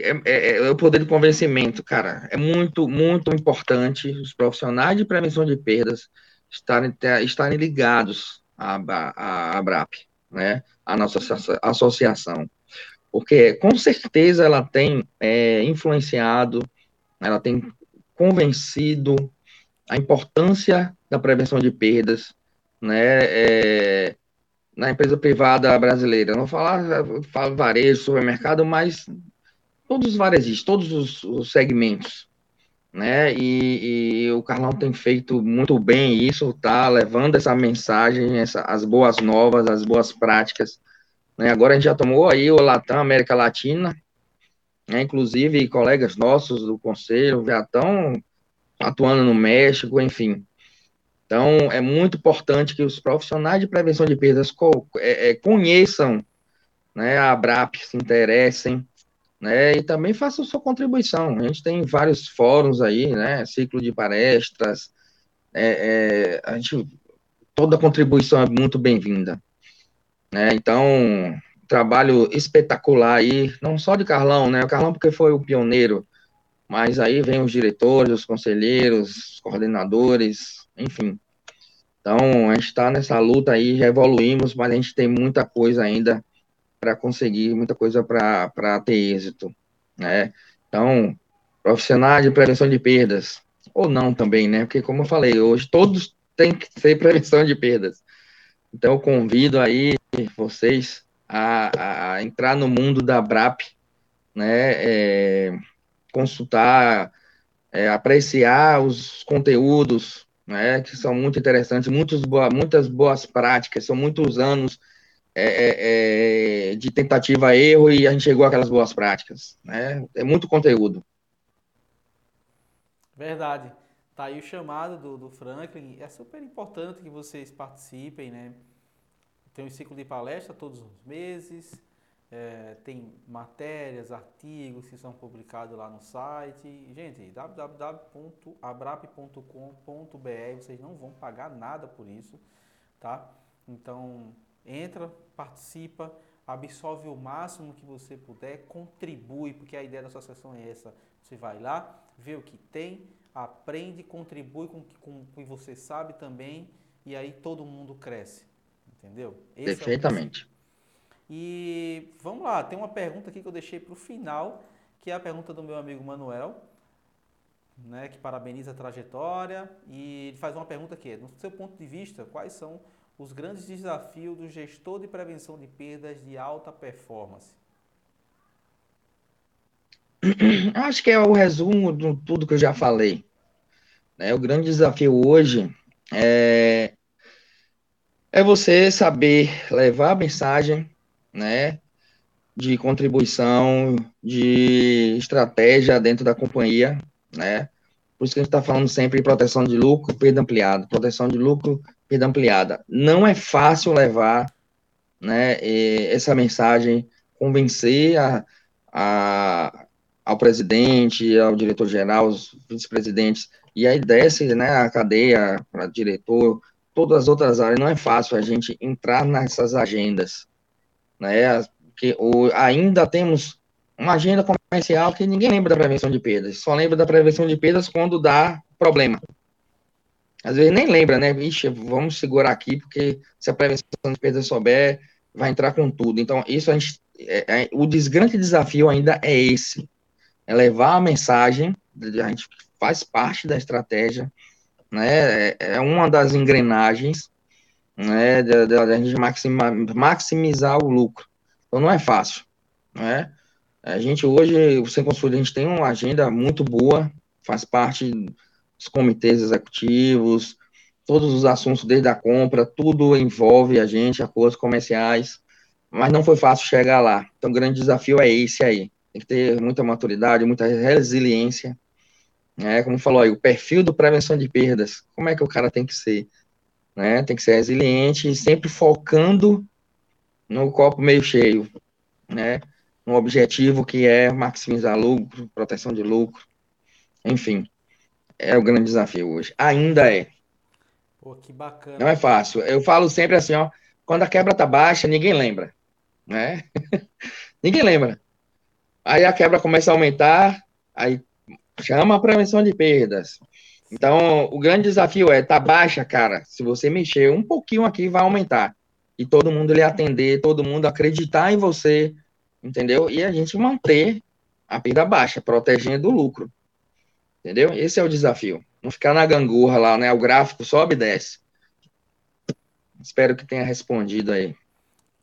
é, é, é, o poder do convencimento, cara. É muito, muito importante os profissionais de prevenção de perdas estarem, estarem ligados à, à, à ABRAP, né? A nossa associação. Porque com certeza ela tem é, influenciado, ela tem convencido a importância da prevenção de perdas, né? É, na empresa privada brasileira. Não falar, falo varejo, supermercado, mas todos os varejistas, todos os, os segmentos, né? E, e, o Carlão tem feito muito bem isso, tá levando essa mensagem, essa, as boas novas, as boas práticas. Né? Agora a gente já tomou aí o Latam América Latina, né? inclusive colegas nossos do conselho já estão atuando no México, enfim. Então, é muito importante que os profissionais de prevenção de perdas é, é, conheçam né, a ABRAP, se interessem, né, e também faça sua contribuição. A gente tem vários fóruns aí, né, ciclo de palestras, é, é, a gente, toda contribuição é muito bem-vinda. Né, então, trabalho espetacular aí, não só de Carlão, né, o Carlão porque foi o pioneiro, mas aí vem os diretores, os conselheiros, os coordenadores, enfim. Então, a gente está nessa luta aí, já evoluímos, mas a gente tem muita coisa ainda para conseguir muita coisa para ter êxito, né? Então, profissionais de prevenção de perdas, ou não também, né? Porque, como eu falei, hoje todos têm que ter prevenção de perdas. Então, eu convido aí vocês a, a entrar no mundo da BRAP, né? É, consultar, é, apreciar os conteúdos, né? Que são muito interessantes, muitos boa, muitas boas práticas, são muitos anos é, é, é, de tentativa erro e a gente chegou àquelas boas práticas. Né? É muito conteúdo. Verdade. tá aí o chamado do, do Franklin. É super importante que vocês participem, né? Tem um ciclo de palestra todos os meses. É, tem matérias, artigos que são publicados lá no site. Gente, www.abrap.com.br, vocês não vão pagar nada por isso, tá? Então, entra, participa, absorve o máximo que você puder, contribui, porque a ideia da associação é essa. Você vai lá, vê o que tem, aprende, contribui com, com o que você sabe também, e aí todo mundo cresce. Entendeu? Esse é Perfeitamente. É e vamos lá, tem uma pergunta aqui que eu deixei para o final, que é a pergunta do meu amigo Manuel, né, que parabeniza a trajetória e ele faz uma pergunta aqui, no seu ponto de vista, quais são os grandes desafios do gestor de prevenção de perdas de alta performance? Acho que é o resumo de tudo que eu já falei. Né? O grande desafio hoje é, é você saber levar a mensagem né, de contribuição, de estratégia dentro da companhia, né? Por isso que a gente está falando sempre em proteção de lucro, perda ampliada, proteção de lucro, perda ampliada. Não é fácil levar, né, essa mensagem, convencer a, a, ao presidente, ao diretor-geral, os vice-presidentes, e aí desce, né, a cadeia para diretor, todas as outras áreas. Não é fácil a gente entrar nessas agendas, né? Que o, ainda temos uma agenda comercial que ninguém lembra da prevenção de perdas, só lembra da prevenção de perdas quando dá problema. Às vezes nem lembra, né? Vixe, vamos segurar aqui, porque se a prevenção de perdas souber, vai entrar com tudo. Então, isso a gente. É, é, o grande desafio ainda é esse: é levar a mensagem, a gente faz parte da estratégia, né? É, é uma das engrenagens né, da, gente maxima, maximizar o lucro. Então não é fácil, né? A gente hoje, o Sem Consulta, a gente tem uma agenda muito boa, faz parte dos comitês executivos, todos os assuntos desde a compra, tudo envolve a gente, acordos comerciais, mas não foi fácil chegar lá. Então o grande desafio é esse aí. Tem que ter muita maturidade, muita resiliência, né? Como falou aí, o perfil do prevenção de perdas, como é que o cara tem que ser? Né? Tem que ser resiliente e sempre focando no copo meio cheio, né? Um objetivo que é maximizar lucro, proteção de lucro, enfim, é o grande desafio hoje. Ainda é. Pô, que bacana. Não é fácil. Eu falo sempre assim, ó, quando a quebra tá baixa, ninguém lembra, né? ninguém lembra. Aí a quebra começa a aumentar, aí chama a prevenção de perdas, então, o grande desafio é, tá baixa, cara, se você mexer um pouquinho aqui, vai aumentar. E todo mundo lhe atender, todo mundo acreditar em você, entendeu? E a gente manter a perda baixa, protegendo o lucro. Entendeu? Esse é o desafio. Não ficar na gangorra lá, né? O gráfico sobe e desce. Espero que tenha respondido aí.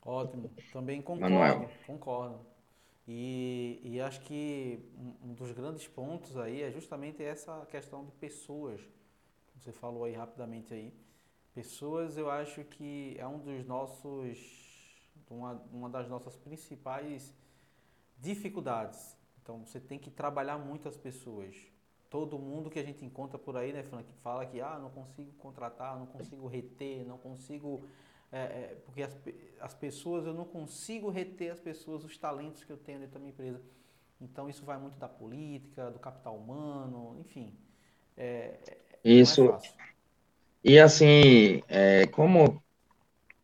Ótimo. Também concordo, Manuel. concordo. E, e acho que um dos grandes pontos aí é justamente essa questão de pessoas. Você falou aí rapidamente aí. Pessoas, eu acho que é um dos nossos, uma, uma das nossas principais dificuldades. Então você tem que trabalhar muito as pessoas. Todo mundo que a gente encontra por aí, né, Frank, fala que ah, não consigo contratar, não consigo reter, não consigo é, é, porque as, as pessoas, eu não consigo reter as pessoas, os talentos que eu tenho dentro da minha empresa. Então, isso vai muito da política, do capital humano, enfim. É, é isso. É e assim, é, como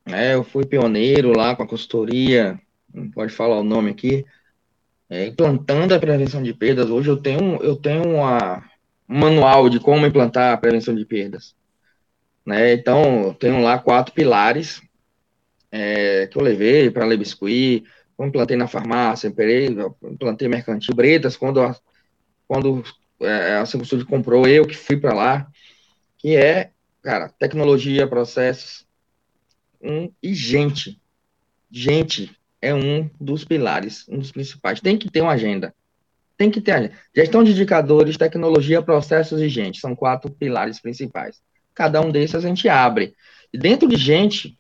né, eu fui pioneiro lá com a consultoria, não pode falar o nome aqui, implantando a prevenção de perdas, hoje eu tenho, eu tenho uma, um manual de como implantar a prevenção de perdas. Né? Então, eu tenho lá quatro pilares é, que eu levei para a Biscuit, implantei na farmácia, implantei mercantil, Bretas, quando a, quando é, a Security comprou, eu que fui para lá, que é, cara, tecnologia, processos, um, e gente. Gente é um dos pilares, um dos principais. Tem que ter uma agenda. Tem que ter agenda. Gestão de indicadores, tecnologia, processos e gente. São quatro pilares principais. Cada um desses a gente abre. E dentro de gente,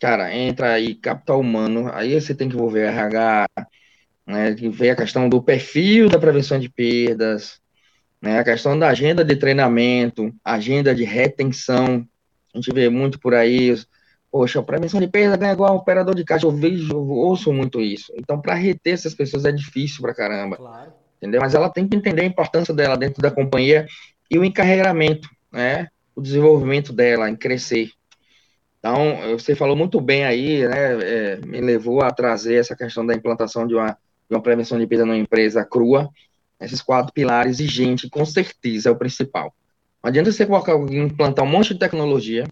cara, entra aí capital humano, aí você tem que envolver RH, né, que ver a questão do perfil da prevenção de perdas, Né? A questão da agenda de treinamento, agenda de retenção, a gente vê muito por aí, poxa, prevenção de perda ganha igual operador de caixa, eu vejo, eu ouço muito isso. Então, para reter essas pessoas é difícil pra caramba. Claro. Entendeu? Mas ela tem que entender a importância dela dentro da companhia e o encarreiramento, né? O desenvolvimento dela em crescer. Então, você falou muito bem aí, né? É, me levou a trazer essa questão da implantação de uma, de uma prevenção de perda numa empresa crua. Esses quatro pilares e gente, com certeza, é o principal. Não adianta você colocar, implantar um monte de tecnologia,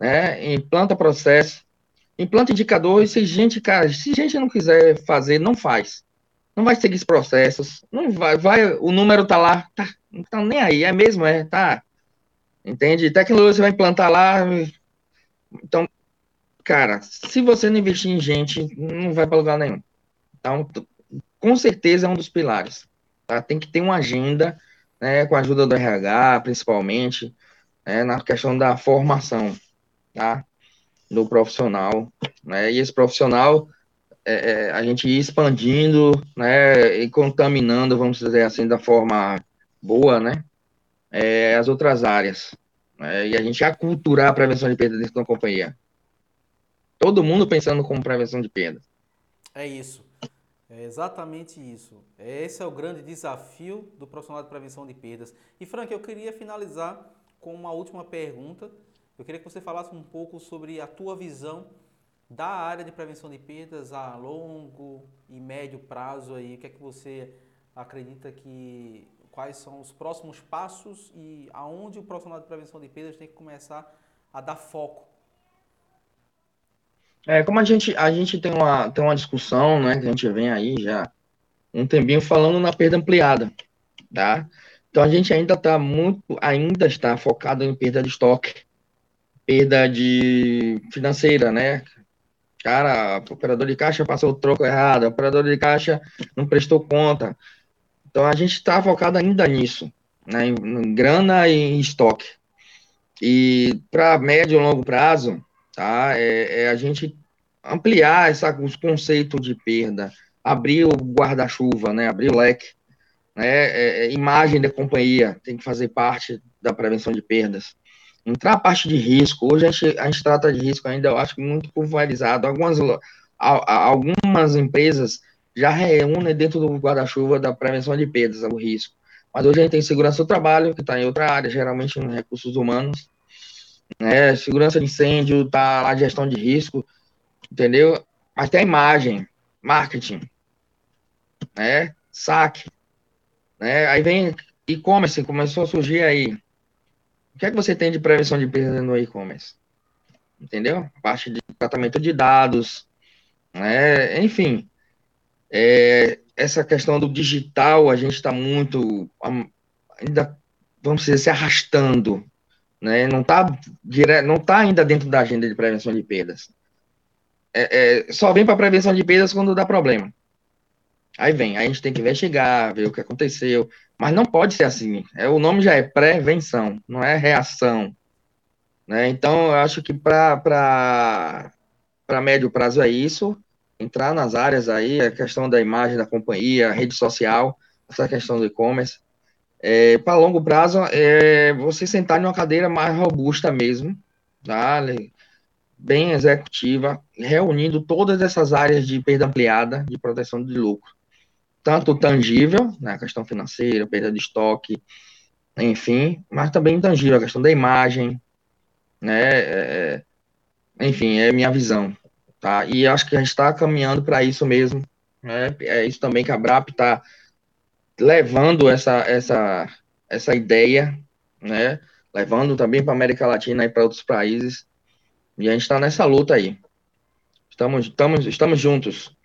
né? Implanta processo, implanta indicador, e se gente, cara, se gente não quiser fazer, não faz. Não vai seguir os processos, não vai, vai, o número tá lá, tá, não tá nem aí, é mesmo, é, tá. Entende? Tecnologia você vai implantar lá, então, cara, se você não investir em gente, não vai para lugar nenhum. Então, com certeza é um dos pilares. Tá? Tem que ter uma agenda, né, com a ajuda do RH, principalmente, né, na questão da formação, tá? Do profissional, né? E esse profissional, é, é, a gente ir expandindo, né, e contaminando, vamos dizer assim, da forma boa, né? É, as outras áreas. Né, e a gente aculturar a prevenção de perda dentro da companhia. Todo mundo pensando como prevenção de perda. É isso. É exatamente isso. Esse é o grande desafio do profissional de prevenção de perdas. E, Frank, eu queria finalizar com uma última pergunta. Eu queria que você falasse um pouco sobre a tua visão da área de prevenção de perdas a longo e médio prazo aí. O que é que você acredita que quais são os próximos passos e aonde o profissional de prevenção de perdas tem que começar a dar foco é, como a gente, a gente tem uma, tem uma discussão, né, que a gente vem aí já um tempinho falando na perda ampliada, tá? Então a gente ainda está muito, ainda está focado em perda de estoque, perda de financeira, né? Cara, o operador de caixa passou o troco errado, o operador de caixa não prestou conta. Então a gente está focado ainda nisso, né? Em, em grana e em estoque. E para médio e longo prazo, tá? É, é a gente ampliar essa, os conceitos de perda, abrir o guarda-chuva, né? Abrir o leque, né? É, é, imagem da companhia tem que fazer parte da prevenção de perdas. Entrar a parte de risco, hoje a gente, a gente trata de risco ainda, eu acho muito pulverizado. Algumas, algumas empresas já reúnem dentro do guarda-chuva da prevenção de perdas, o risco. Mas hoje a gente tem segurança do trabalho, que está em outra área, geralmente em recursos humanos, né? Segurança de incêndio, tá lá gestão de risco, entendeu? Mas tem a imagem, marketing, né? Saque, né? Aí vem e-commerce, começou a surgir aí. O que é que você tem de prevenção de perda no e-commerce? Entendeu? Parte de tratamento de dados, né? Enfim, é, essa questão do digital, a gente está muito ainda, vamos dizer, se arrastando, né? Não está não tá ainda dentro da agenda de prevenção de perdas. É, é, só vem para prevenção de perdas quando dá problema. Aí vem, aí a gente tem que investigar, ver o que aconteceu, mas não pode ser assim. É, o nome já é prevenção, não é reação. Né? Então, eu acho que para médio prazo é isso, entrar nas áreas aí, a questão da imagem da companhia, rede social, essa questão do e-commerce, é, para longo prazo, é você sentar em uma cadeira mais robusta mesmo, tá? bem executiva, reunindo todas essas áreas de perda ampliada, de proteção de lucro. Tanto tangível, né, a questão financeira, perda de estoque, enfim, mas também intangível, a questão da imagem, né, é, é enfim, é minha visão, tá? E acho que a gente está caminhando para isso mesmo, né? É isso também que a BRAP está levando essa, essa, essa ideia, né? Levando também para a América Latina e para outros países. E a gente está nessa luta aí. Estamos, estamos, estamos juntos.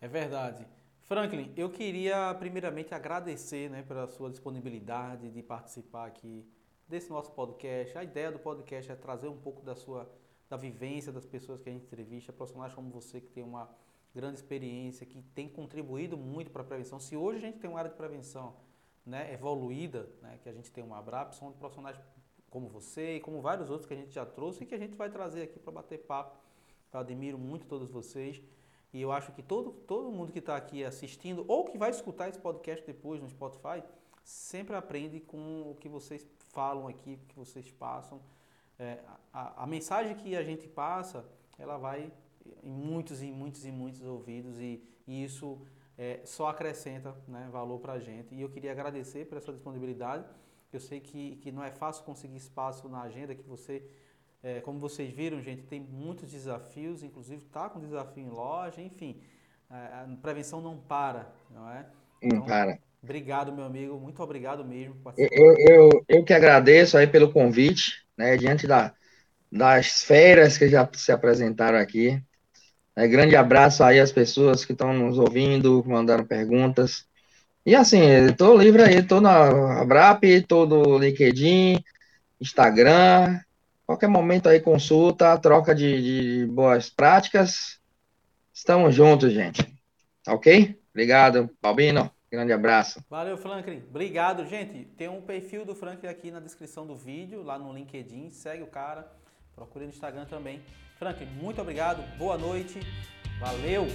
é verdade. Franklin, eu queria primeiramente agradecer né, pela sua disponibilidade de participar aqui desse nosso podcast. A ideia do podcast é trazer um pouco da sua da vivência das pessoas que a gente entrevista, profissionais como você que tem uma grande experiência, que tem contribuído muito para a prevenção. Se hoje a gente tem uma área de prevenção né, evoluída, né, que a gente tem uma ABRAP, são profissionais como você e como vários outros que a gente já trouxe e que a gente vai trazer aqui para bater papo. Eu admiro muito todos vocês e eu acho que todo, todo mundo que está aqui assistindo ou que vai escutar esse podcast depois no Spotify sempre aprende com o que vocês falam aqui, o que vocês passam. É, a, a, mensagem que a gente passa, ela vai em muitos e muitos e muitos ouvidos e, e isso é, só acrescenta né, valor para a gente. E eu queria agradecer por essa disponibilidade. Eu sei que, que não é fácil conseguir espaço na agenda, que você, é, como vocês viram, gente, tem muitos desafios, inclusive está com desafio em loja, enfim, é, a prevenção não para, não é? Então, não para. Obrigado, meu amigo, muito obrigado mesmo. Eu, eu, eu que agradeço aí pelo convite, né, diante da, das feiras que já se apresentaram aqui. É, grande abraço aí às pessoas que estão nos ouvindo, mandaram perguntas. E assim, estou livre aí, estou na Abrap, estou no LinkedIn, Instagram. Qualquer momento aí, consulta, troca de, de boas práticas. Estamos juntos, gente. Ok? Obrigado, Balbino. Grande abraço. Valeu, Franklin. Obrigado, gente. Tem um perfil do Franklin aqui na descrição do vídeo, lá no LinkedIn. Segue o cara. Procure no Instagram também. Franklin, muito obrigado. Boa noite. Valeu.